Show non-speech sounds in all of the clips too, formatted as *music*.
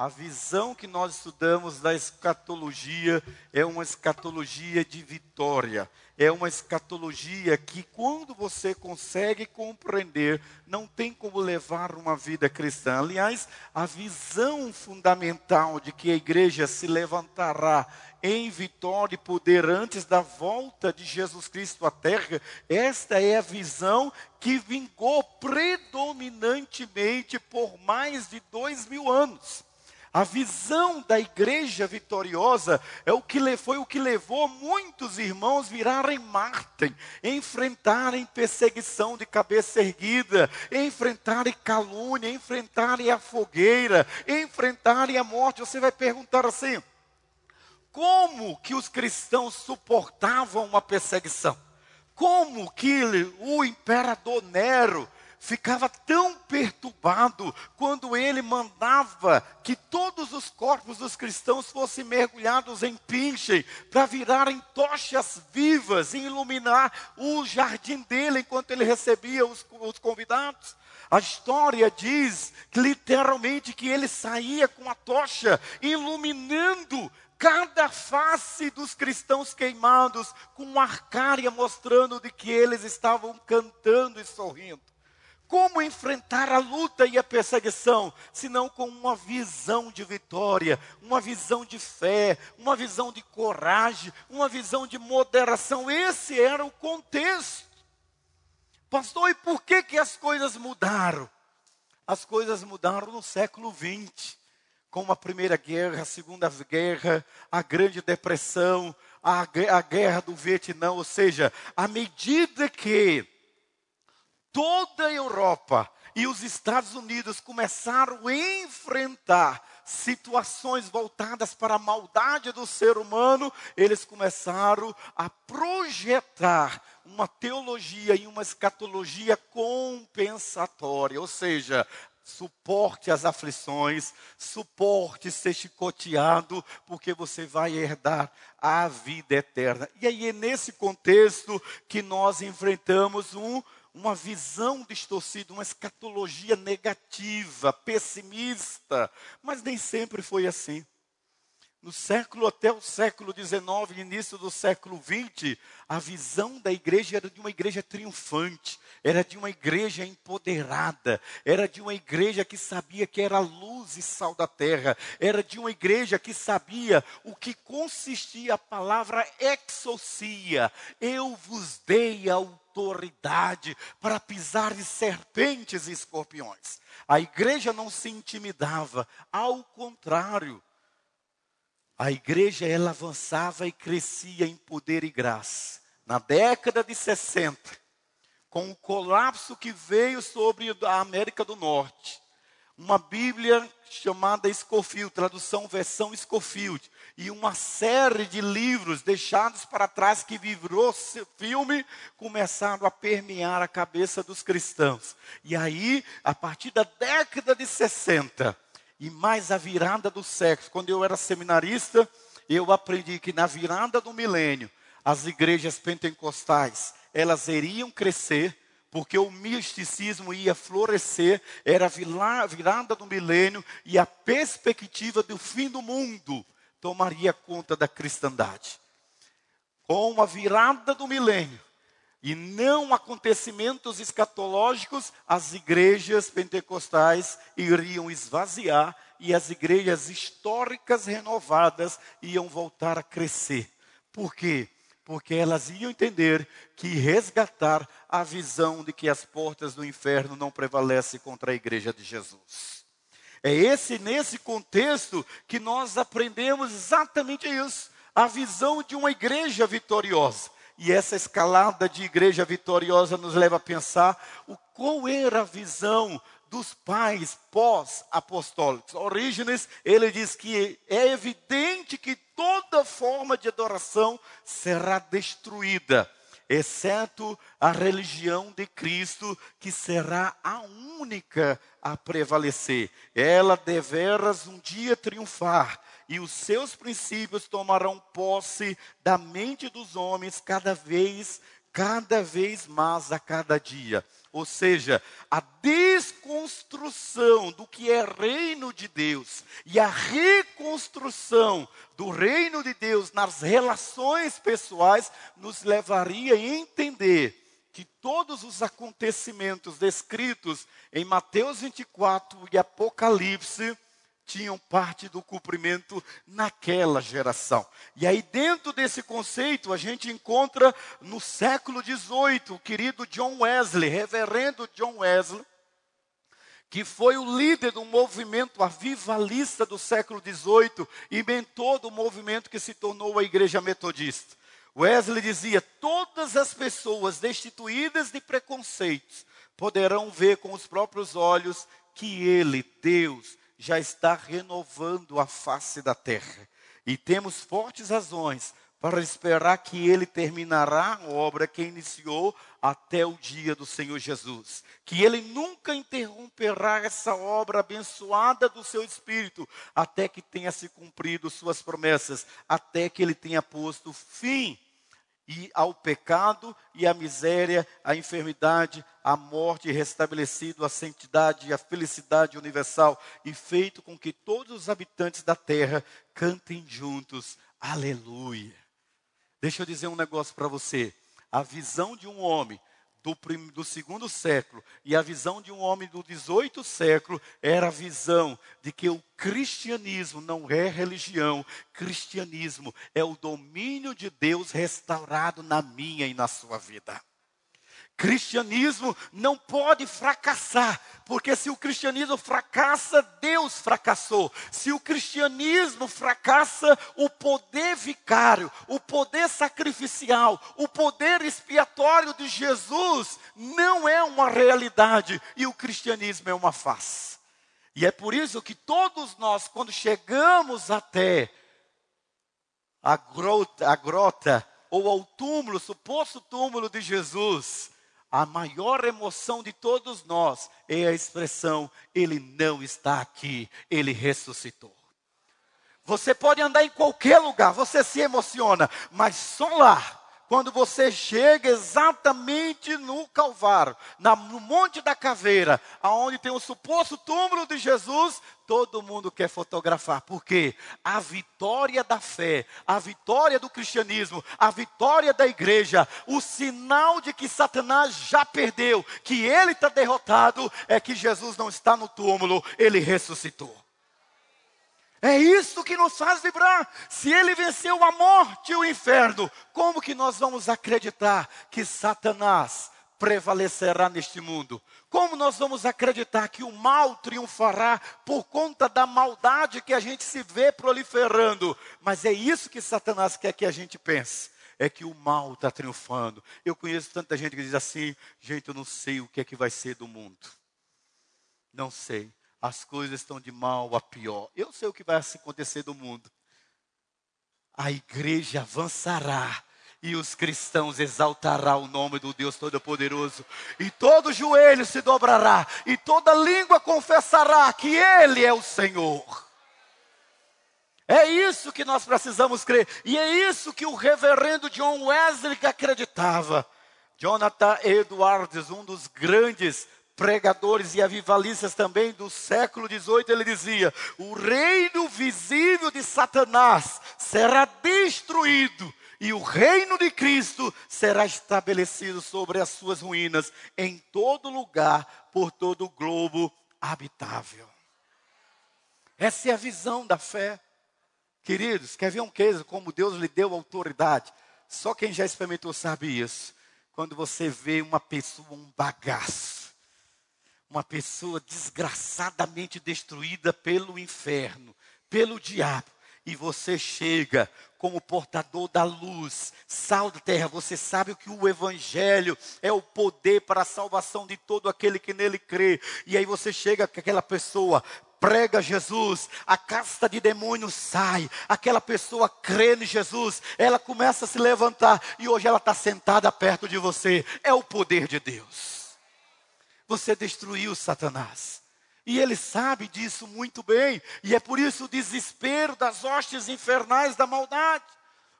A visão que nós estudamos da escatologia é uma escatologia de vitória. É uma escatologia que, quando você consegue compreender, não tem como levar uma vida cristã. Aliás, a visão fundamental de que a igreja se levantará em vitória e poder antes da volta de Jesus Cristo à terra, esta é a visão que vingou predominantemente por mais de dois mil anos. A visão da igreja vitoriosa é o que foi o que levou muitos irmãos virarem mártir, enfrentarem perseguição de cabeça erguida, enfrentarem calúnia, enfrentarem a fogueira, enfrentarem a morte. Você vai perguntar assim: como que os cristãos suportavam uma perseguição? Como que o imperador Nero ficava tão perturbado quando ele mandava que todos os corpos dos cristãos fossem mergulhados em pinche para virarem tochas vivas e iluminar o jardim dele enquanto ele recebia os, os convidados. A história diz literalmente que ele saía com a tocha iluminando cada face dos cristãos queimados com uma arcária mostrando de que eles estavam cantando e sorrindo. Como enfrentar a luta e a perseguição, senão com uma visão de vitória, uma visão de fé, uma visão de coragem, uma visão de moderação. Esse era o contexto. Pastor, e por que, que as coisas mudaram? As coisas mudaram no século XX, com a Primeira Guerra, a Segunda Guerra, a Grande Depressão, a, a Guerra do Vietnã, ou seja, à medida que toda a Europa e os Estados Unidos começaram a enfrentar situações voltadas para a maldade do ser humano, eles começaram a projetar uma teologia e uma escatologia compensatória, ou seja, suporte as aflições, suporte ser chicoteado, porque você vai herdar a vida eterna. E aí é nesse contexto que nós enfrentamos um uma visão distorcida, uma escatologia negativa, pessimista, mas nem sempre foi assim. No século até o século XIX, início do século XX, a visão da igreja era de uma igreja triunfante, era de uma igreja empoderada, era de uma igreja que sabia que era luz e sal da terra, era de uma igreja que sabia o que consistia a palavra exocia. Eu vos dei autoridade para pisar em serpentes e escorpiões. A igreja não se intimidava, ao contrário a igreja ela avançava e crescia em poder e graça. Na década de 60, com o colapso que veio sobre a América do Norte, uma Bíblia chamada Scofield, tradução versão Scofield, e uma série de livros deixados para trás que virou filme, começaram a permear a cabeça dos cristãos. E aí, a partir da década de 60, e mais a virada do século. Quando eu era seminarista, eu aprendi que na virada do milênio, as igrejas pentecostais, elas iriam crescer, porque o misticismo ia florescer, era a virada do milênio e a perspectiva do fim do mundo tomaria conta da cristandade. Com a virada do milênio, e não acontecimentos escatológicos, as igrejas pentecostais iriam esvaziar e as igrejas históricas renovadas iam voltar a crescer. Por quê? Porque elas iam entender que resgatar a visão de que as portas do inferno não prevalecem contra a igreja de Jesus. É esse nesse contexto que nós aprendemos exatamente isso, a visão de uma igreja vitoriosa. E essa escalada de igreja vitoriosa nos leva a pensar o qual era a visão dos pais pós-apostólicos. Orígenes, ele diz que é evidente que toda forma de adoração será destruída, exceto a religião de Cristo, que será a única a prevalecer. Ela deveras um dia triunfar e os seus princípios tomarão posse da mente dos homens cada vez, cada vez mais a cada dia. Ou seja, a desconstrução do que é reino de Deus e a reconstrução do reino de Deus nas relações pessoais nos levaria a entender que todos os acontecimentos descritos em Mateus 24 e Apocalipse tinham parte do cumprimento naquela geração. E aí, dentro desse conceito, a gente encontra no século XVIII o querido John Wesley, reverendo John Wesley, que foi o líder do movimento avivalista do século XVIII e mentor do movimento que se tornou a Igreja Metodista. Wesley dizia: todas as pessoas destituídas de preconceitos poderão ver com os próprios olhos que Ele, Deus, já está renovando a face da terra. E temos fortes razões para esperar que ele terminará a obra que iniciou até o dia do Senhor Jesus. Que ele nunca interromperá essa obra abençoada do seu Espírito, até que tenha se cumprido suas promessas, até que ele tenha posto fim e ao pecado e à miséria, à enfermidade, à morte, restabelecido a santidade e a felicidade universal, e feito com que todos os habitantes da terra cantem juntos, aleluia. Deixa eu dizer um negócio para você. A visão de um homem do, do, segundo século. E a visão de um homem do 18 século era a visão de que o cristianismo não é religião, cristianismo é o domínio de Deus restaurado na minha e na sua vida cristianismo não pode fracassar, porque se o cristianismo fracassa, Deus fracassou. Se o cristianismo fracassa, o poder vicário, o poder sacrificial, o poder expiatório de Jesus não é uma realidade e o cristianismo é uma face. E é por isso que todos nós, quando chegamos até a grota, a grota ou ao túmulo, suposto túmulo de Jesus, a maior emoção de todos nós é a expressão: Ele não está aqui, Ele ressuscitou. Você pode andar em qualquer lugar, você se emociona, mas só lá quando você chega exatamente no Calvário, no Monte da Caveira, aonde tem o suposto túmulo de Jesus, todo mundo quer fotografar. Porque a vitória da fé, a vitória do cristianismo, a vitória da igreja, o sinal de que Satanás já perdeu, que ele está derrotado, é que Jesus não está no túmulo, ele ressuscitou. É isso que nos faz vibrar. Se ele venceu a morte e o inferno, como que nós vamos acreditar que Satanás prevalecerá neste mundo? Como nós vamos acreditar que o mal triunfará por conta da maldade que a gente se vê proliferando? Mas é isso que Satanás quer que a gente pense. É que o mal está triunfando. Eu conheço tanta gente que diz assim: gente, eu não sei o que é que vai ser do mundo. Não sei as coisas estão de mal a pior. Eu sei o que vai acontecer do mundo. A igreja avançará e os cristãos exaltará o nome do Deus Todo-Poderoso, e todo joelho se dobrará, e toda língua confessará que Ele é o Senhor. É isso que nós precisamos crer, e é isso que o reverendo John Wesley acreditava. Jonathan Edwards, um dos grandes pregadores e avivalistas também do século XVIII, ele dizia: o reino visível de Satanás será destruído e o reino de Cristo será estabelecido sobre as suas ruínas em todo lugar, por todo o globo habitável. Essa é a visão da fé. Queridos, quer ver um caso como Deus lhe deu autoridade? Só quem já experimentou sabe isso. Quando você vê uma pessoa, um bagaço, uma pessoa desgraçadamente destruída pelo inferno, pelo diabo, e você chega como portador da luz, sal da terra, você sabe que o evangelho é o poder para a salvação de todo aquele que nele crê. E aí você chega com aquela pessoa, prega Jesus, a casta de demônios sai, aquela pessoa crê em Jesus, ela começa a se levantar e hoje ela está sentada perto de você. É o poder de Deus você destruiu Satanás. E ele sabe disso muito bem, e é por isso o desespero das hostes infernais da maldade.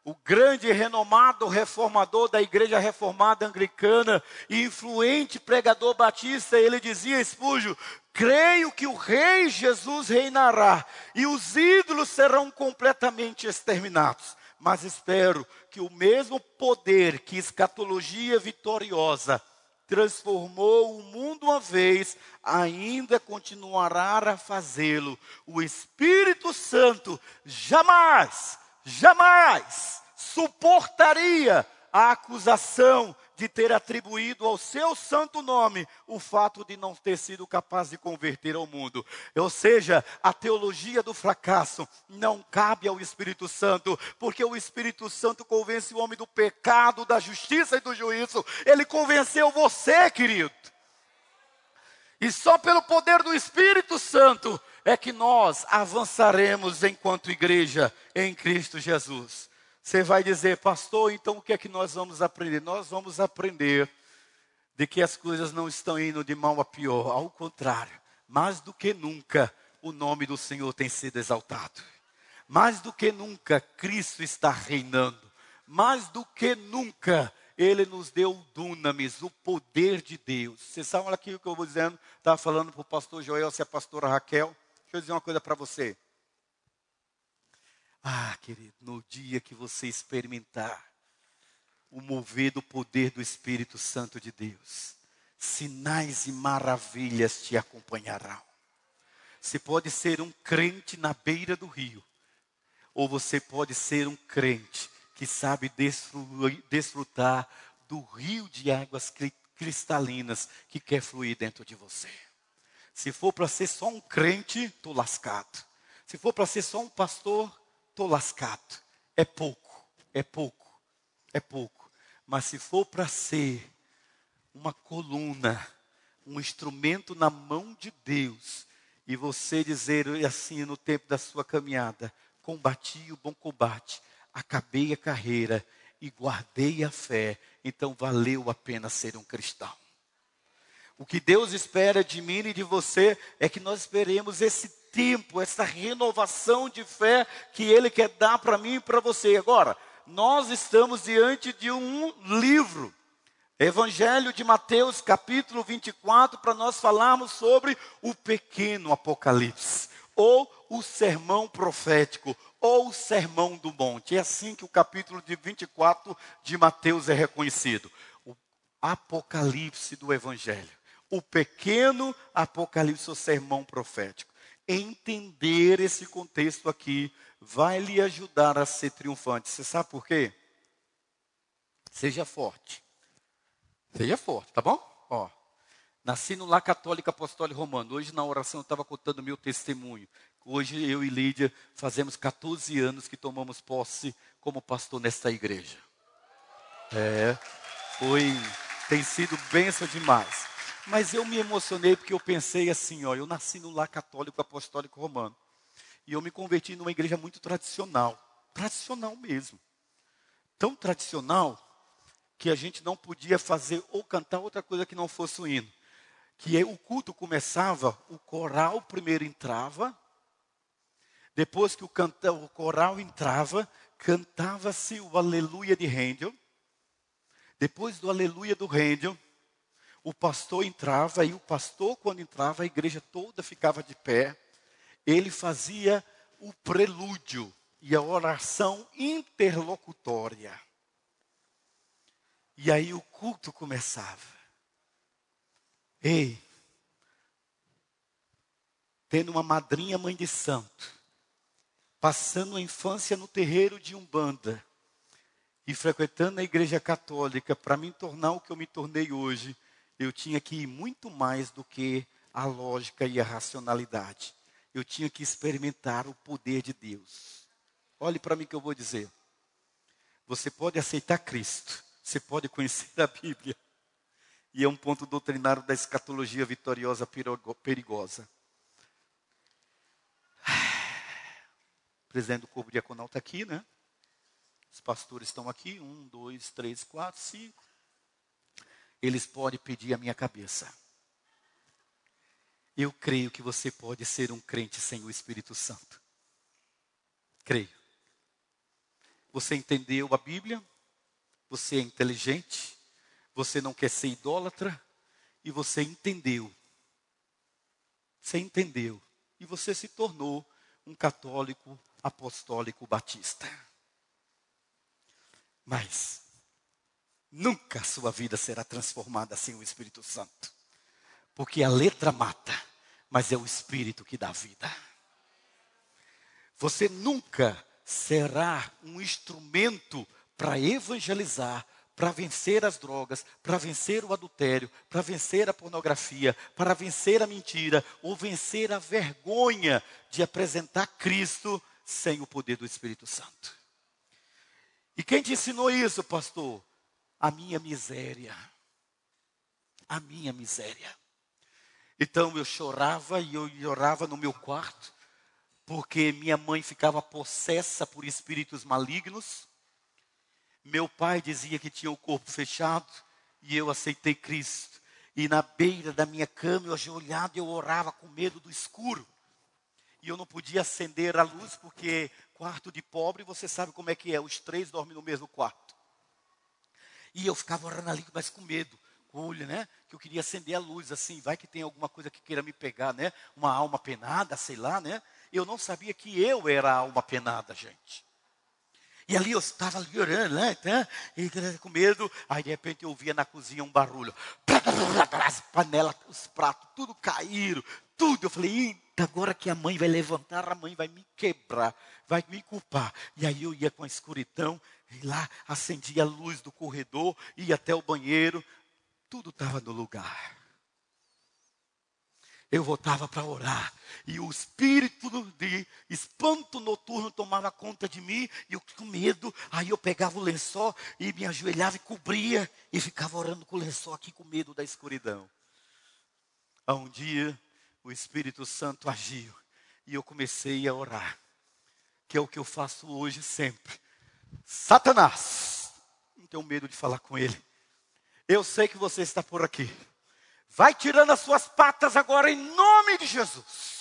o grande e renomado reformador da igreja reformada anglicana e influente pregador batista, ele dizia, Espúgio, creio que o rei Jesus reinará e os ídolos serão completamente exterminados. Mas espero que o mesmo poder que escatologia vitoriosa transformou o mundo uma vez, ainda continuará a fazê-lo. O Espírito Santo jamais jamais suportaria a acusação de ter atribuído ao seu santo nome o fato de não ter sido capaz de converter ao mundo. Ou seja, a teologia do fracasso não cabe ao Espírito Santo, porque o Espírito Santo convence o homem do pecado, da justiça e do juízo. Ele convenceu você, querido. E só pelo poder do Espírito Santo é que nós avançaremos enquanto igreja em Cristo Jesus. Você vai dizer, pastor, então o que é que nós vamos aprender? Nós vamos aprender de que as coisas não estão indo de mal a pior, ao contrário, mais do que nunca o nome do Senhor tem sido exaltado. Mais do que nunca Cristo está reinando. Mais do que nunca ele nos deu o dunamis, o poder de Deus. Vocês sabem aqui o que eu vou dizendo? Estava falando para o pastor Joel, se é a pastora Raquel. Deixa eu dizer uma coisa para você. Ah, querido, no dia que você experimentar o mover do poder do Espírito Santo de Deus, sinais e maravilhas te acompanharão. Você pode ser um crente na beira do rio, ou você pode ser um crente que sabe desfrutar do rio de águas cristalinas que quer fluir dentro de você. Se for para ser só um crente, estou lascado. Se for para ser só um pastor, estou lascado. É pouco, é pouco, é pouco. Mas se for para ser uma coluna, um instrumento na mão de Deus, e você dizer assim no tempo da sua caminhada: combati o bom combate, acabei a carreira e guardei a fé, então valeu a pena ser um cristão. O que Deus espera de mim e de você é que nós esperemos esse tempo, essa renovação de fé que Ele quer dar para mim e para você. Agora, nós estamos diante de um livro, Evangelho de Mateus, capítulo 24, para nós falarmos sobre o pequeno Apocalipse, ou o sermão profético, ou o sermão do monte. É assim que o capítulo de 24 de Mateus é reconhecido. O Apocalipse do Evangelho o pequeno Apocalipse, o sermão profético. Entender esse contexto aqui vai lhe ajudar a ser triunfante. Você sabe por quê? Seja forte. Seja forte, tá bom? Ó, nasci no lar católico apostólico romano. Hoje na oração eu estava contando meu testemunho. Hoje eu e Lídia fazemos 14 anos que tomamos posse como pastor nesta igreja. É, foi, tem sido bênção demais. Mas eu me emocionei porque eu pensei assim, ó, eu nasci no lar católico apostólico romano. E eu me converti numa igreja muito tradicional, tradicional mesmo. Tão tradicional que a gente não podia fazer ou cantar outra coisa que não fosse o hino. Que é, o culto começava, o coral primeiro entrava, depois que o, canta, o coral entrava, cantava-se o aleluia de Handel. Depois do aleluia do Handel, o pastor entrava e o pastor, quando entrava, a igreja toda ficava de pé. Ele fazia o prelúdio e a oração interlocutória. E aí o culto começava. Ei, tendo uma madrinha mãe de santo, passando a infância no terreiro de Umbanda e frequentando a igreja católica para me tornar o que eu me tornei hoje, eu tinha que ir muito mais do que a lógica e a racionalidade. Eu tinha que experimentar o poder de Deus. Olhe para mim que eu vou dizer. Você pode aceitar Cristo, você pode conhecer a Bíblia. E é um ponto doutrinário da escatologia vitoriosa perigosa. O *sighs* presidente do corpo diaconal está aqui, né? Os pastores estão aqui. Um, dois, três, quatro, cinco eles podem pedir a minha cabeça. Eu creio que você pode ser um crente sem o Espírito Santo. Creio. Você entendeu a Bíblia? Você é inteligente? Você não quer ser idólatra? E você entendeu. Você entendeu. E você se tornou um católico apostólico batista. Mas nunca a sua vida será transformada sem o Espírito Santo. Porque a letra mata, mas é o Espírito que dá vida. Você nunca será um instrumento para evangelizar, para vencer as drogas, para vencer o adultério, para vencer a pornografia, para vencer a mentira ou vencer a vergonha de apresentar Cristo sem o poder do Espírito Santo. E quem te ensinou isso, pastor? A minha miséria. A minha miséria. Então eu chorava e eu chorava no meu quarto porque minha mãe ficava possessa por espíritos malignos. Meu pai dizia que tinha o corpo fechado e eu aceitei Cristo. E na beira da minha cama, eu ajoelhado, eu orava com medo do escuro. E eu não podia acender a luz porque quarto de pobre, você sabe como é que é, os três dormem no mesmo quarto. E eu ficava orando ali, mas com medo, com olho, né? Que eu queria acender a luz assim, vai que tem alguma coisa que queira me pegar, né? Uma alma penada, sei lá, né? Eu não sabia que eu era a alma penada, gente. E ali eu estava ali orando, né? Tá? E com medo. Aí de repente eu ouvia na cozinha um barulho. As panelas, os pratos, tudo caíram, tudo. Eu falei, eita, agora que a mãe vai levantar, a mãe vai me quebrar, vai me culpar. E aí eu ia com a escuridão, e lá acendia a luz do corredor, ia até o banheiro, tudo estava no lugar eu voltava para orar. E o espírito de espanto noturno tomava conta de mim, e eu com medo. Aí eu pegava o lençol e me ajoelhava e cobria, e ficava orando com o lençol aqui com medo da escuridão. A um dia, o Espírito Santo agiu, e eu comecei a orar, que é o que eu faço hoje sempre. Satanás, não tenho medo de falar com ele. Eu sei que você está por aqui. Vai tirando as suas patas agora em nome de Jesus.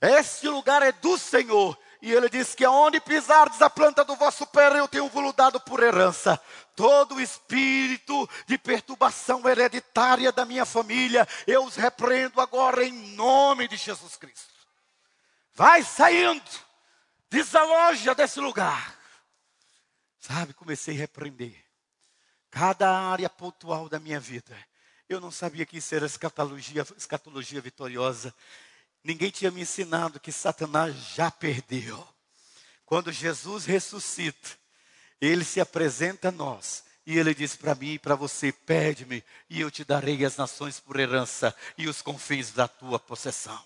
Este lugar é do Senhor. E ele diz que aonde pisardes a planta do vosso pé, eu tenho vos dado por herança. Todo espírito de perturbação hereditária da minha família, eu os repreendo agora em nome de Jesus Cristo. Vai saindo, desaloja desse lugar. Sabe, comecei a repreender cada área pontual da minha vida eu não sabia que isso era escatologia, escatologia vitoriosa. Ninguém tinha me ensinado que Satanás já perdeu. Quando Jesus ressuscita, ele se apresenta a nós. E ele diz para mim e para você: Pede-me, e eu te darei as nações por herança e os confins da tua possessão.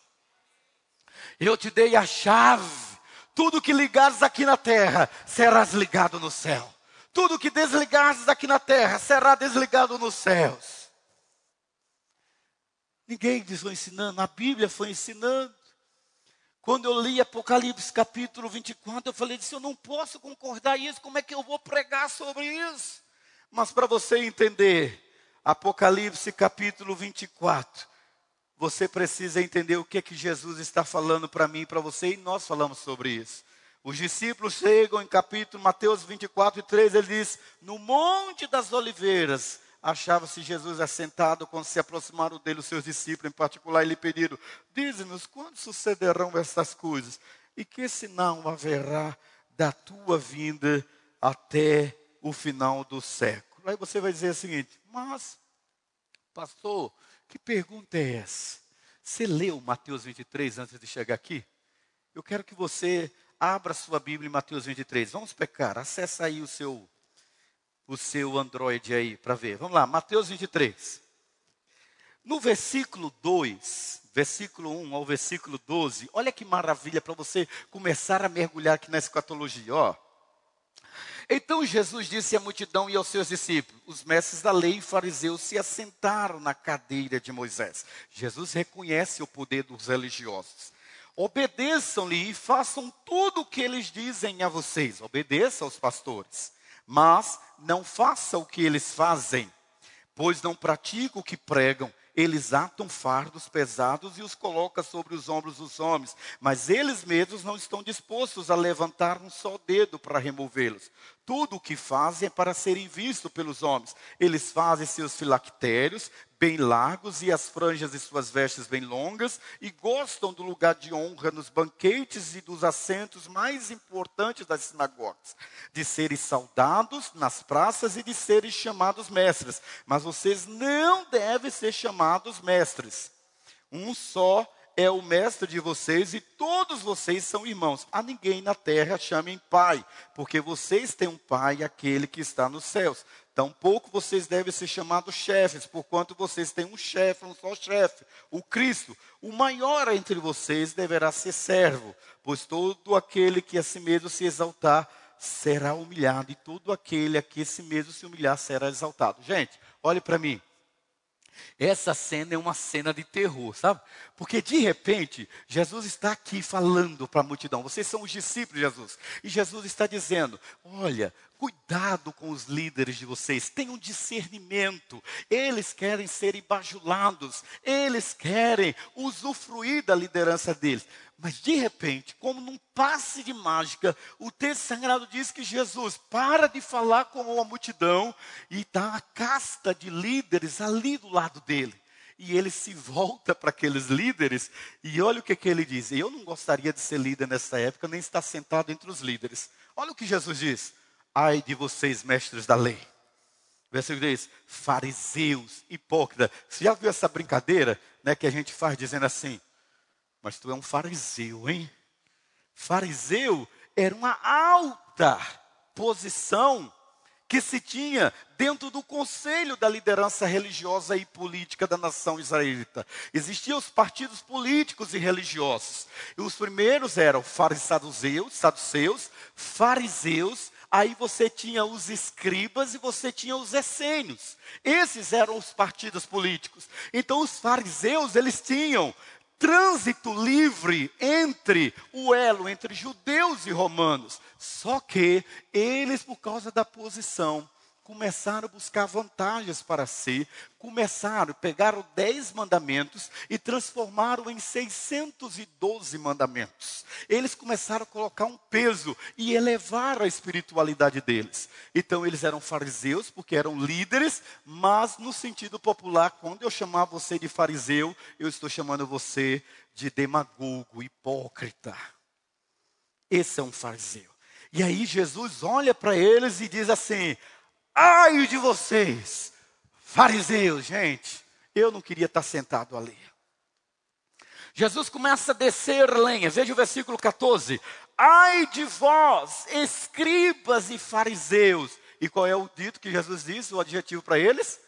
Eu te dei a chave. Tudo que ligares aqui na terra, serás ligado no céu. Tudo que desligares aqui na terra, será desligado nos céus. Ninguém foi ensinando, a Bíblia foi ensinando. Quando eu li Apocalipse capítulo 24, eu falei assim, eu não posso concordar isso, como é que eu vou pregar sobre isso? Mas para você entender, Apocalipse capítulo 24, você precisa entender o que é que Jesus está falando para mim e para você, e nós falamos sobre isso. Os discípulos chegam em capítulo Mateus 24 e 3, ele diz: No Monte das Oliveiras, achava-se Jesus assentado quando se aproximaram dele os seus discípulos, em particular, e lhe pediram: Dize-nos quando sucederão estas coisas e que sinal haverá da tua vinda até o final do século. Aí você vai dizer o seguinte: Mas, pastor, que pergunta é essa? Você leu Mateus 23 antes de chegar aqui? Eu quero que você abra sua Bíblia em Mateus 23. Vamos pecar, acessa aí o seu o seu Android aí para ver. Vamos lá, Mateus 23. No versículo 2, versículo 1 ao versículo 12, olha que maravilha para você começar a mergulhar aqui na escatologia, ó. Então Jesus disse à multidão e aos seus discípulos: Os mestres da lei e fariseus se assentaram na cadeira de Moisés. Jesus reconhece o poder dos religiosos. Obedeçam-lhe e façam tudo o que eles dizem a vocês. Obedeça aos pastores mas não faça o que eles fazem, pois não praticam o que pregam, Eles atam fardos pesados e os colocam sobre os ombros dos homens, mas eles mesmos não estão dispostos a levantar um só dedo para removê-los. Tudo o que fazem é para serem vistos pelos homens. Eles fazem seus filactérios bem largos e as franjas de suas vestes bem longas e gostam do lugar de honra nos banquetes e dos assentos mais importantes das sinagogas, de serem saudados nas praças e de serem chamados mestres. Mas vocês não devem ser chamados mestres. Um só é o mestre de vocês e todos vocês são irmãos. A ninguém na terra chamem pai, porque vocês têm um pai, aquele que está nos céus. Tampouco vocês devem ser chamados chefes, porquanto vocês têm um chefe, um só chefe, o Cristo. O maior entre vocês deverá ser servo, pois todo aquele que a si mesmo se exaltar será humilhado, e todo aquele a que a si mesmo se humilhar será exaltado. Gente, olhe para mim. Essa cena é uma cena de terror, sabe? Porque de repente, Jesus está aqui falando para a multidão. Vocês são os discípulos de Jesus. E Jesus está dizendo: Olha, cuidado com os líderes de vocês, tenham discernimento. Eles querem ser bajulados, eles querem usufruir da liderança deles. Mas de repente, como num passe de mágica, o texto sagrado diz que Jesus para de falar com a multidão e está a casta de líderes ali do lado dele. E ele se volta para aqueles líderes e olha o que, que ele diz. Eu não gostaria de ser líder nessa época, nem estar sentado entre os líderes. Olha o que Jesus diz. Ai de vocês, mestres da lei. Versículo 10. Fariseus, hipócritas. Você já viu essa brincadeira né, que a gente faz dizendo assim? Mas tu é um fariseu, hein? Fariseu era uma alta posição que se tinha dentro do conselho da liderança religiosa e política da nação israelita. Existiam os partidos políticos e religiosos. E os primeiros eram farisaduceus, saduceus, fariseus, aí você tinha os escribas e você tinha os essênios. Esses eram os partidos políticos. Então os fariseus, eles tinham trânsito livre entre o elo entre judeus e romanos. Só que eles, por causa da posição, começaram a buscar vantagens para si, começaram, pegaram dez mandamentos e transformaram em 612 mandamentos. Eles começaram a colocar um peso e elevar a espiritualidade deles. Então eles eram fariseus porque eram líderes, mas no sentido popular, quando eu chamar você de fariseu, eu estou chamando você de demagogo, hipócrita. Esse é um fariseu. E aí Jesus olha para eles e diz assim: Ai de vocês, fariseus, gente, eu não queria estar sentado ali. Jesus começa a descer lenha, veja o versículo 14. Ai de vós, escribas e fariseus. E qual é o dito que Jesus disse, o adjetivo para eles?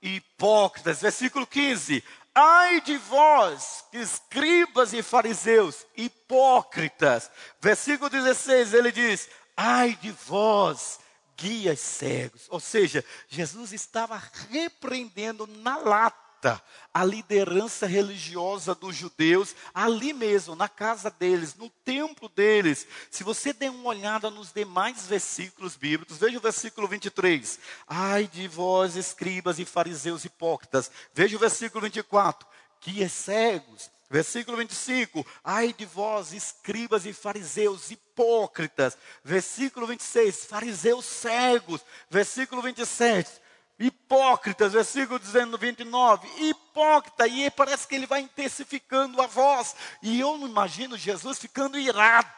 Hipócritas. Versículo 15. Ai de vós, escribas e fariseus, hipócritas. Versículo 16, ele diz: Ai de vós, guias cegos. Ou seja, Jesus estava repreendendo na lata a liderança religiosa dos judeus, ali mesmo, na casa deles, no templo deles. Se você der uma olhada nos demais versículos bíblicos, veja o versículo 23. Ai de vós, escribas e fariseus hipócritas. Veja o versículo 24. Guias cegos Versículo 25: Ai de vós, escribas e fariseus hipócritas. Versículo 26: Fariseus cegos. Versículo 27: Hipócritas. Versículo 29: Hipócrita. E parece que ele vai intensificando a voz. E eu não imagino Jesus ficando irado.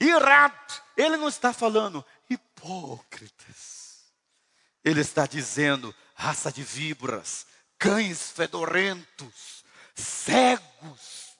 Irado. Ele não está falando hipócritas. Ele está dizendo raça de víboras cães fedorentos, cegos.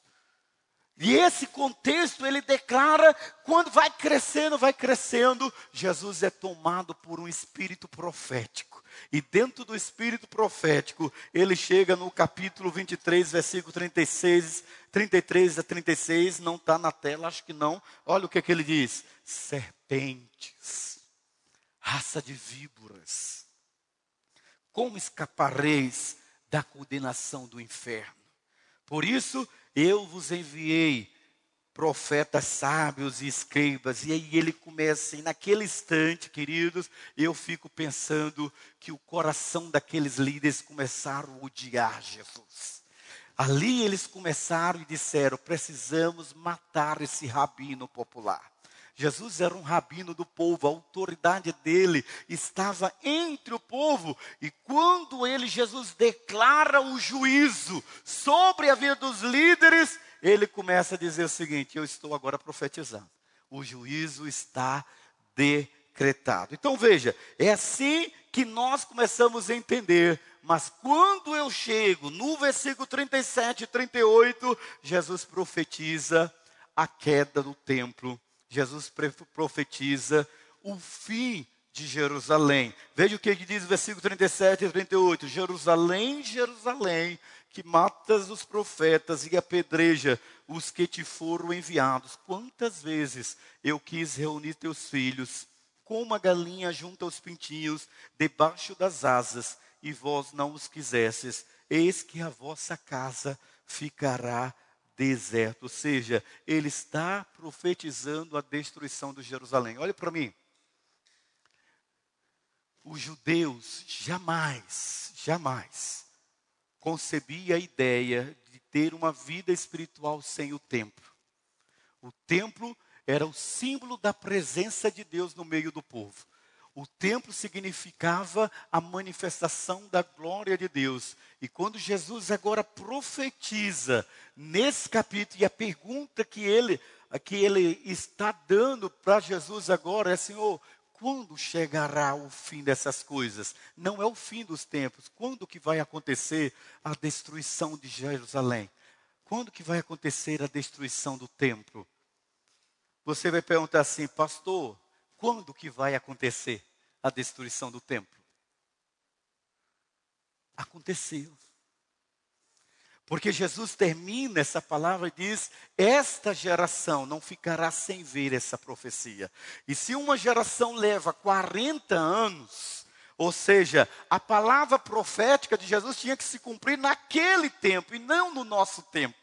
E esse contexto ele declara, quando vai crescendo, vai crescendo, Jesus é tomado por um espírito profético. E dentro do espírito profético, ele chega no capítulo 23, versículo 36, 33 a 36, não está na tela, acho que não. Olha o que, é que ele diz: serpentes, raça de víboras, como escapareis da condenação do inferno. Por isso eu vos enviei profetas sábios e escribas. E aí ele começa, e naquele instante, queridos, eu fico pensando que o coração daqueles líderes começaram a odiar Jesus. Ali eles começaram e disseram: precisamos matar esse rabino popular. Jesus era um rabino do povo, a autoridade dele estava entre o povo. E quando ele, Jesus, declara o juízo sobre a vida dos líderes, ele começa a dizer o seguinte: Eu estou agora profetizando. O juízo está decretado. Então veja, é assim que nós começamos a entender. Mas quando eu chego no versículo 37 e 38, Jesus profetiza a queda do templo Jesus profetiza o fim de Jerusalém. Veja o que diz o versículo 37 e 38. Jerusalém, Jerusalém, que matas os profetas e apedreja os que te foram enviados. Quantas vezes eu quis reunir teus filhos, como uma galinha junto aos pintinhos, debaixo das asas, e vós não os quisesses. Eis que a vossa casa ficará deserto. Ou seja, ele está profetizando a destruição de Jerusalém. Olhe para mim. Os judeus jamais, jamais concebia a ideia de ter uma vida espiritual sem o templo. O templo era o símbolo da presença de Deus no meio do povo. O templo significava a manifestação da glória de Deus. E quando Jesus agora profetiza nesse capítulo, e a pergunta que ele, que ele está dando para Jesus agora é: Senhor, quando chegará o fim dessas coisas? Não é o fim dos tempos. Quando que vai acontecer a destruição de Jerusalém? Quando que vai acontecer a destruição do templo? Você vai perguntar assim, pastor, quando que vai acontecer a destruição do templo? Aconteceu. Porque Jesus termina essa palavra e diz: Esta geração não ficará sem ver essa profecia. E se uma geração leva 40 anos, ou seja, a palavra profética de Jesus tinha que se cumprir naquele tempo e não no nosso tempo.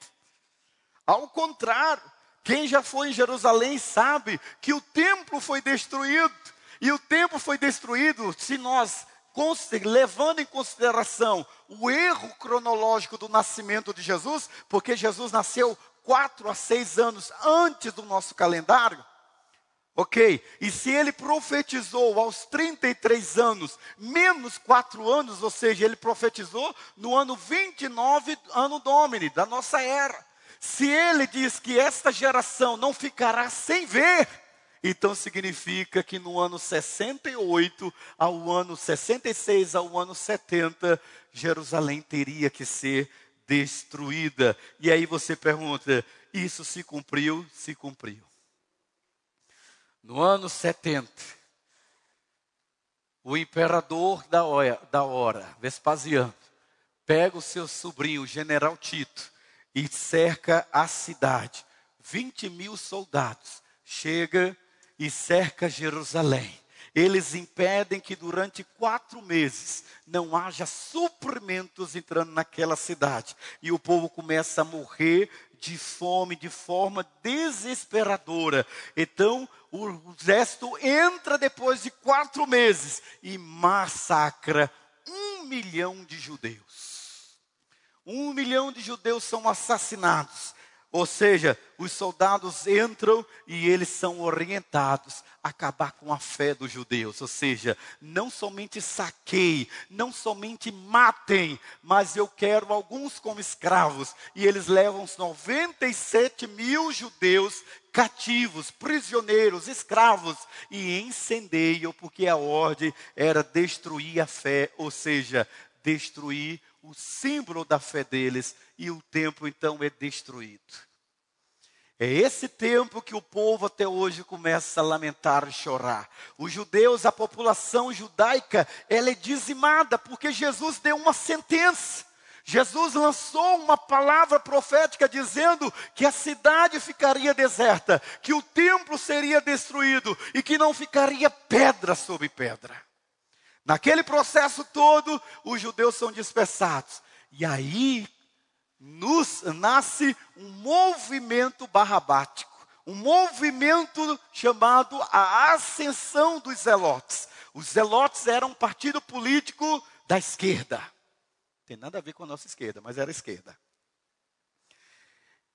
Ao contrário, quem já foi em Jerusalém sabe que o templo foi destruído. E o templo foi destruído se nós, levando em consideração o erro cronológico do nascimento de Jesus, porque Jesus nasceu quatro a seis anos antes do nosso calendário. Ok? E se ele profetizou aos 33 anos, menos quatro anos, ou seja, ele profetizou no ano 29, ano Domini, da nossa era. Se ele diz que esta geração não ficará sem ver, então significa que no ano 68 ao ano 66 ao ano 70, Jerusalém teria que ser destruída. E aí você pergunta: isso se cumpriu? Se cumpriu. No ano 70, o imperador da hora, da hora Vespasiano, pega o seu sobrinho, o general Tito, e cerca a cidade. 20 mil soldados. Chega e cerca Jerusalém. Eles impedem que durante quatro meses não haja suprimentos entrando naquela cidade. E o povo começa a morrer de fome de forma desesperadora. Então, o exército entra depois de quatro meses e massacra um milhão de judeus. Um milhão de judeus são assassinados. Ou seja, os soldados entram e eles são orientados a acabar com a fé dos judeus. Ou seja, não somente saqueiem, não somente matem, mas eu quero alguns como escravos. E eles levam os 97 mil judeus cativos, prisioneiros, escravos, e incendeiam, porque a ordem era destruir a fé, ou seja, destruir o símbolo da fé deles e o templo então é destruído. É esse tempo que o povo até hoje começa a lamentar e chorar. Os judeus, a população judaica, ela é dizimada porque Jesus deu uma sentença. Jesus lançou uma palavra profética dizendo que a cidade ficaria deserta, que o templo seria destruído e que não ficaria pedra sobre pedra. Naquele processo todo, os judeus são dispersados. E aí, nos, nasce um movimento barrabático, um movimento chamado a Ascensão dos Zelotes. Os Zelotes eram um partido político da esquerda. Tem nada a ver com a nossa esquerda, mas era esquerda.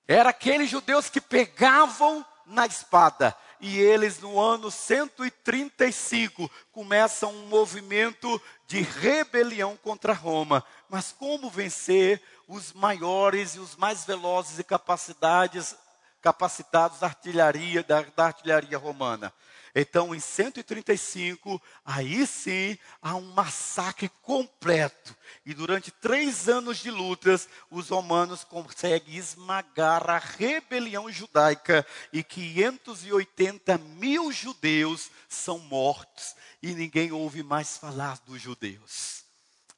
Era aqueles judeus que pegavam na espada. E eles, no ano 135, começam um movimento de rebelião contra Roma. Mas como vencer os maiores e os mais velozes e capacidades, capacitados da artilharia, da, da artilharia romana? Então, em 135, aí sim há um massacre completo. E durante três anos de lutas, os romanos conseguem esmagar a rebelião judaica e 580 mil judeus são mortos e ninguém ouve mais falar dos judeus.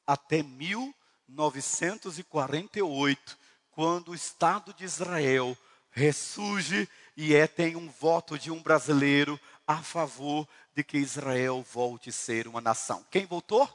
Até 1948, quando o Estado de Israel ressurge e é, tem um voto de um brasileiro a favor de que Israel volte a ser uma nação. Quem votou?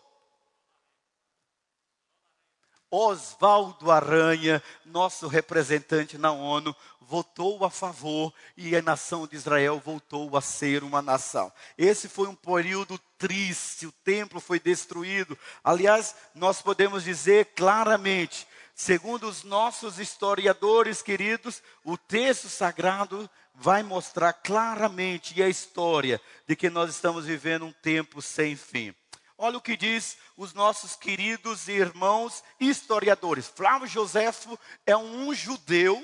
Oswaldo Aranha, nosso representante na ONU, votou a favor e a nação de Israel voltou a ser uma nação. Esse foi um período triste, o templo foi destruído. Aliás, nós podemos dizer claramente, segundo os nossos historiadores queridos, o texto sagrado vai mostrar claramente a história de que nós estamos vivendo um tempo sem fim. Olha o que diz os nossos queridos irmãos historiadores. Flávio Joséfo é um judeu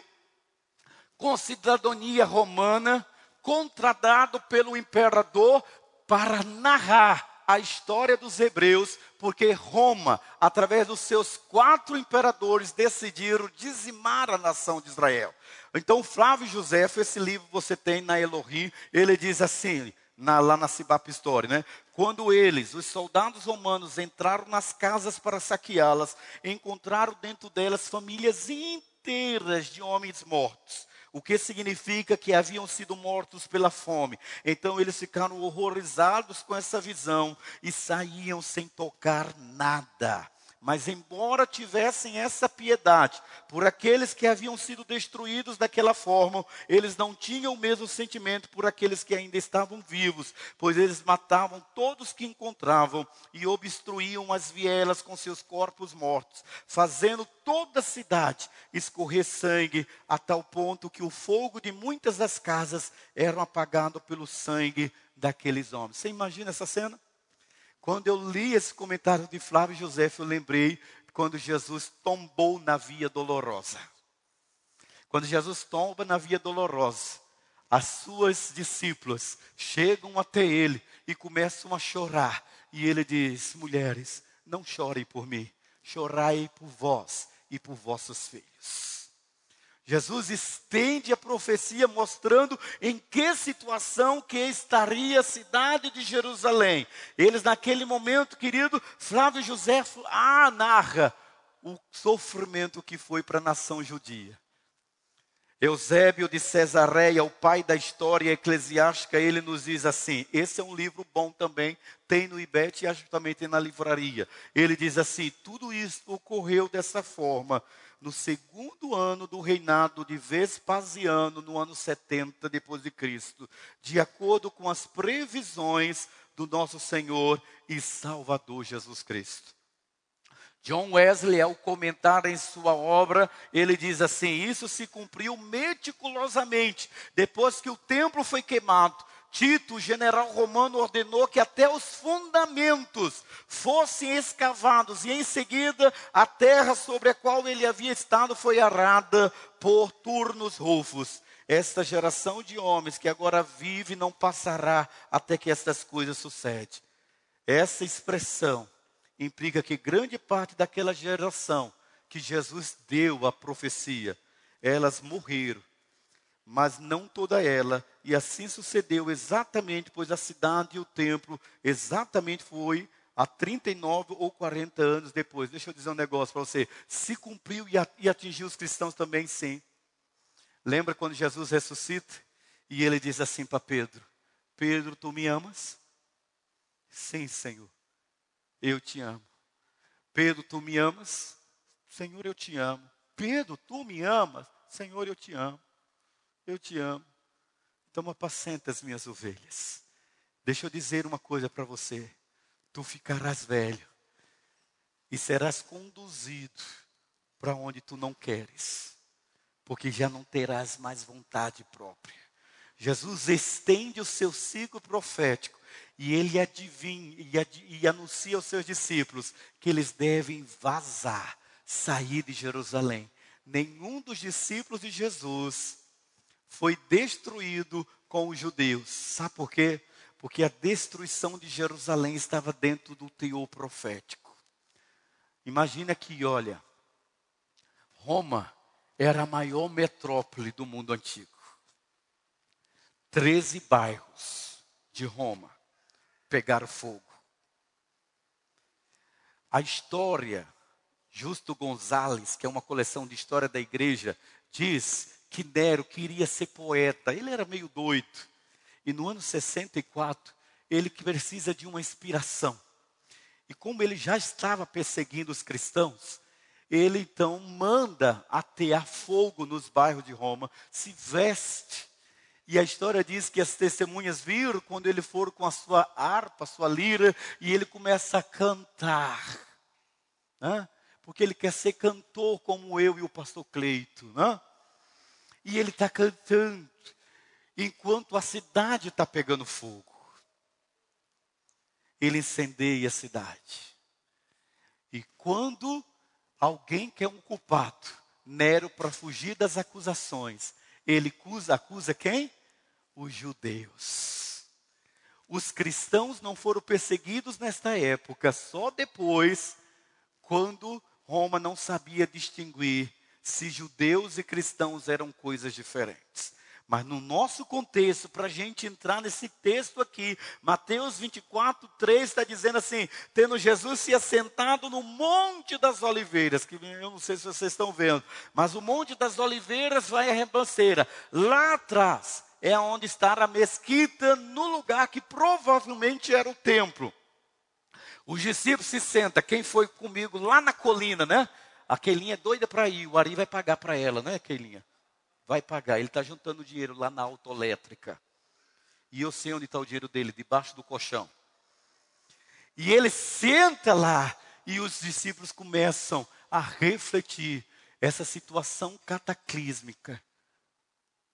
com cidadania romana, contratado pelo imperador para narrar a história dos hebreus, porque Roma, através dos seus quatro imperadores, decidiram dizimar a nação de Israel. Então, Flávio José, esse livro você tem na Elohim, ele diz assim, na, lá na Cibap Story, né? Quando eles, os soldados romanos, entraram nas casas para saqueá-las, encontraram dentro delas famílias inteiras de homens mortos o que significa que haviam sido mortos pela fome. Então eles ficaram horrorizados com essa visão e saíam sem tocar nada. Mas, embora tivessem essa piedade por aqueles que haviam sido destruídos daquela forma, eles não tinham o mesmo sentimento por aqueles que ainda estavam vivos, pois eles matavam todos que encontravam e obstruíam as vielas com seus corpos mortos, fazendo toda a cidade escorrer sangue, a tal ponto que o fogo de muitas das casas era apagado pelo sangue daqueles homens. Você imagina essa cena? Quando eu li esse comentário de Flávio José, eu lembrei quando Jesus tombou na via dolorosa. Quando Jesus tomba na via dolorosa, as suas discípulas chegam até ele e começam a chorar. E ele diz: Mulheres, não chorem por mim, chorai por vós e por vossos filhos. Jesus estende a profecia mostrando em que situação que estaria a cidade de Jerusalém. Eles naquele momento, querido, Flávio José ah, narra o sofrimento que foi para a nação judia. Eusébio de Cesareia, o pai da história eclesiástica, ele nos diz assim: esse é um livro bom também, tem no IBET e tem na livraria. Ele diz assim: tudo isso ocorreu dessa forma no segundo ano do reinado de Vespasiano, no ano 70 depois de Cristo, de acordo com as previsões do nosso Senhor e Salvador Jesus Cristo. John Wesley, ao comentar em sua obra, ele diz assim: Isso se cumpriu meticulosamente depois que o templo foi queimado Tito, o general romano, ordenou que até os fundamentos fossem escavados, e em seguida a terra sobre a qual ele havia estado foi arada por turnos rufos. Esta geração de homens que agora vive não passará até que estas coisas sucedam. Essa expressão implica que grande parte daquela geração que Jesus deu a profecia, elas morreram mas não toda ela. E assim sucedeu exatamente, pois a cidade e o templo exatamente foi há 39 ou 40 anos depois. Deixa eu dizer um negócio para você. Se cumpriu e atingiu os cristãos também, sim. Lembra quando Jesus ressuscita? E ele diz assim para Pedro: Pedro, tu me amas? Sim, Senhor, eu te amo. Pedro, tu me amas? Senhor, eu te amo. Pedro, tu me amas? Senhor, eu te amo. Eu te amo. Então apacenta as minhas ovelhas. Deixa eu dizer uma coisa para você. Tu ficarás velho e serás conduzido para onde tu não queres, porque já não terás mais vontade própria. Jesus estende o seu ciclo profético e ele adivinha e, ad, e anuncia aos seus discípulos que eles devem vazar, sair de Jerusalém. Nenhum dos discípulos de Jesus foi destruído com os judeus. Sabe por quê? Porque a destruição de Jerusalém estava dentro do teor profético. Imagina que, olha, Roma era a maior metrópole do mundo antigo. Treze bairros de Roma pegaram fogo. A história, Justo Gonzales, que é uma coleção de história da igreja, diz que Nero queria ser poeta. Ele era meio doido. E no ano 64, ele precisa de uma inspiração. E como ele já estava perseguindo os cristãos, ele então manda atear fogo nos bairros de Roma, se veste. E a história diz que as testemunhas viram quando ele for com a sua harpa, a sua lira, e ele começa a cantar. Né? Porque ele quer ser cantor como eu e o pastor Cleito. Né? E ele está cantando, enquanto a cidade está pegando fogo. Ele incendeia a cidade. E quando alguém que é um culpado, Nero, para fugir das acusações, ele acusa, acusa quem? Os judeus. Os cristãos não foram perseguidos nesta época, só depois, quando Roma não sabia distinguir se judeus e cristãos eram coisas diferentes. Mas no nosso contexto, para a gente entrar nesse texto aqui, Mateus 24, 3 está dizendo assim: tendo Jesus se assentado no Monte das Oliveiras, que eu não sei se vocês estão vendo, mas o Monte das Oliveiras vai a ribanceira. Lá atrás é onde está a mesquita, no lugar que provavelmente era o templo. Os discípulos se sentam, quem foi comigo lá na colina, né? A Keilinha é doida para ir, o Ari vai pagar para ela, né, Keilinha? vai pagar. Ele está juntando dinheiro lá na autoelétrica. E eu sei onde está o dinheiro dele, debaixo do colchão. E ele senta lá e os discípulos começam a refletir essa situação cataclísmica.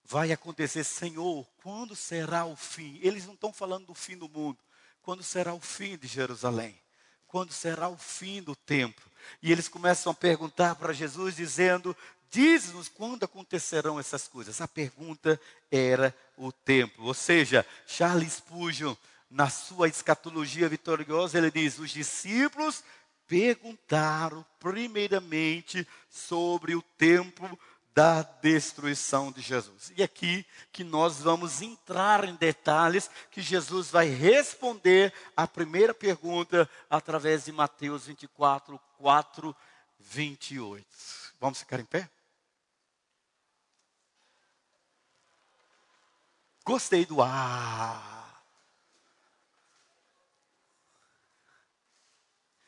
Vai acontecer, Senhor, quando será o fim? Eles não estão falando do fim do mundo. Quando será o fim de Jerusalém? Quando será o fim do templo? E eles começam a perguntar para Jesus, dizendo: Diz-nos quando acontecerão essas coisas. A pergunta era o tempo. Ou seja, Charles Spurgeon, na sua escatologia vitoriosa, ele diz: os discípulos perguntaram primeiramente sobre o tempo da destruição de Jesus. E aqui que nós vamos entrar em detalhes que Jesus vai responder a primeira pergunta através de Mateus 24, 4, 28. Vamos ficar em pé? Gostei do ah.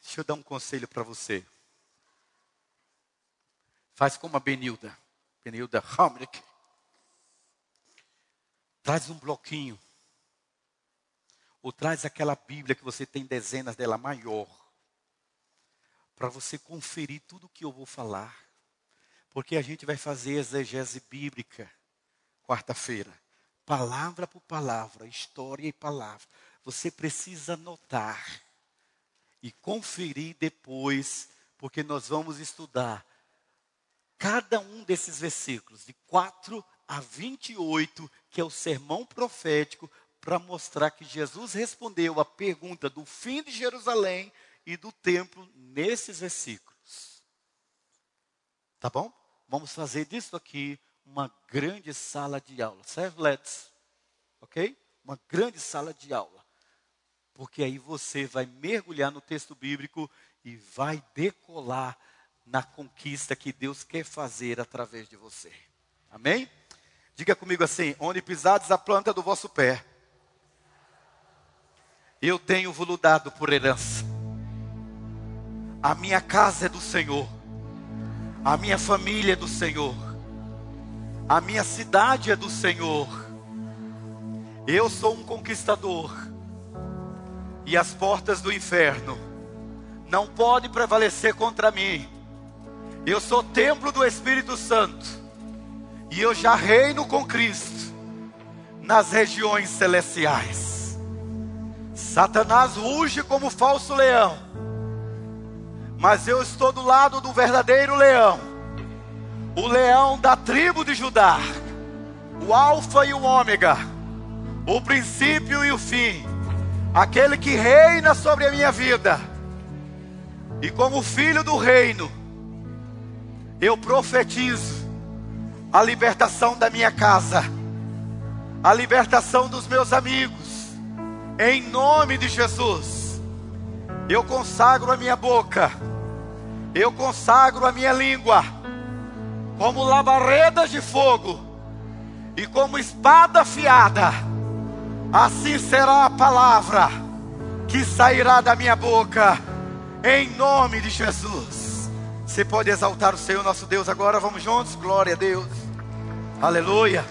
Deixa eu dar um conselho para você. Faz como a Benilda. Benilda Hamrick. Traz um bloquinho. Ou traz aquela Bíblia que você tem dezenas dela maior. Para você conferir tudo o que eu vou falar. Porque a gente vai fazer exegese bíblica quarta-feira palavra por palavra, história e palavra. Você precisa anotar e conferir depois, porque nós vamos estudar cada um desses versículos, de 4 a 28, que é o sermão profético, para mostrar que Jesus respondeu a pergunta do fim de Jerusalém e do templo nesses versículos. Tá bom? Vamos fazer disso aqui uma grande sala de aula. Serve let's. Ok? Uma grande sala de aula. Porque aí você vai mergulhar no texto bíblico e vai decolar na conquista que Deus quer fazer através de você. Amém? Diga comigo assim: onde pisados a planta do vosso pé, eu tenho vos dado por herança. A minha casa é do Senhor A minha família é do Senhor. A minha cidade é do Senhor. Eu sou um conquistador. E as portas do inferno não podem prevalecer contra mim. Eu sou templo do Espírito Santo. E eu já reino com Cristo nas regiões celestiais. Satanás ruge como falso leão. Mas eu estou do lado do verdadeiro leão. O leão da tribo de Judá. O alfa e o ômega. O princípio e o fim. Aquele que reina sobre a minha vida. E como filho do reino, eu profetizo a libertação da minha casa, a libertação dos meus amigos, em nome de Jesus. Eu consagro a minha boca, eu consagro a minha língua, como labaredas de fogo e como espada afiada, assim será a palavra que sairá da minha boca, em nome de Jesus. Você pode exaltar o Senhor nosso Deus agora, vamos juntos? Glória a Deus. Aleluia.